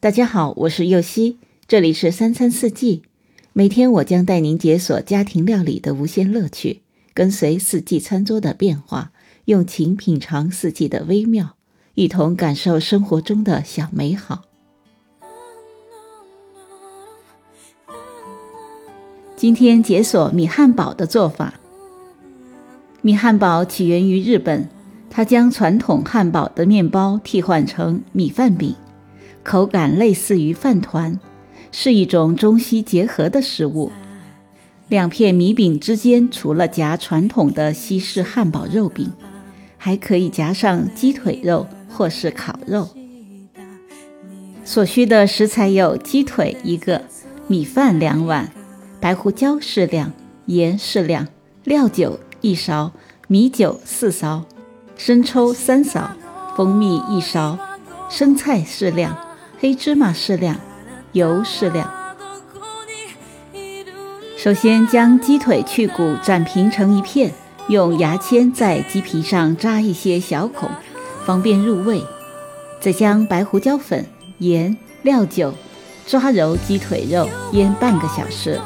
大家好，我是右希，这里是三餐四季。每天我将带您解锁家庭料理的无限乐趣，跟随四季餐桌的变化，用情品尝四季的微妙，一同感受生活中的小美好。今天解锁米汉堡的做法。米汉堡起源于日本，它将传统汉堡的面包替换成米饭饼。口感类似于饭团，是一种中西结合的食物。两片米饼之间除了夹传统的西式汉堡肉饼，还可以夹上鸡腿肉或是烤肉。所需的食材有鸡腿一个、米饭两碗、白胡椒适量、盐适量、料酒一勺、米酒四勺、生抽三勺、蜂蜜一勺、生菜适量。黑芝麻适量，油适量。首先将鸡腿去骨斩平成一片，用牙签在鸡皮上扎一些小孔，方便入味。再将白胡椒粉、盐、料酒抓揉鸡腿肉，腌半个小时。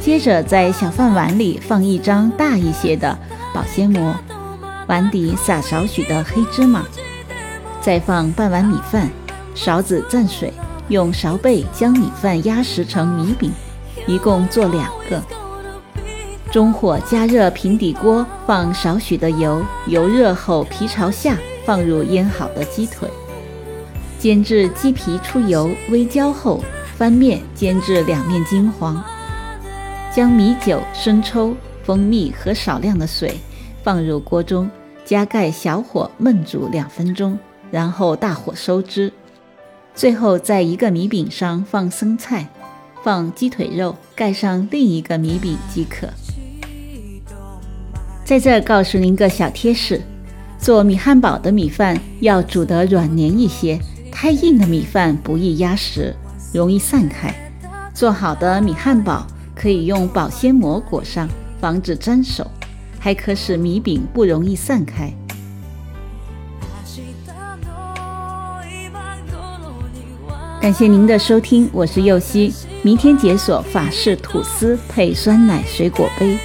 接着在小饭碗里放一张大一些的保鲜膜，碗底撒少许的黑芝麻，再放半碗米饭。勺子蘸水，用勺背将米饭压实成米饼，一共做两个。中火加热平底锅，放少许的油，油热后皮朝下放入腌好的鸡腿，煎至鸡皮出油微焦后，翻面煎至两面金黄。将米酒、生抽、蜂蜜和少量的水放入锅中，加盖小火焖煮两分钟，然后大火收汁。最后，在一个米饼上放生菜，放鸡腿肉，盖上另一个米饼即可。在这告诉您个小贴士：做米汉堡的米饭要煮得软黏一些，太硬的米饭不易压实，容易散开。做好的米汉堡可以用保鲜膜裹上，防止粘手，还可使米饼不容易散开。感谢您的收听，我是右希。明天解锁法式吐司配酸奶水果杯。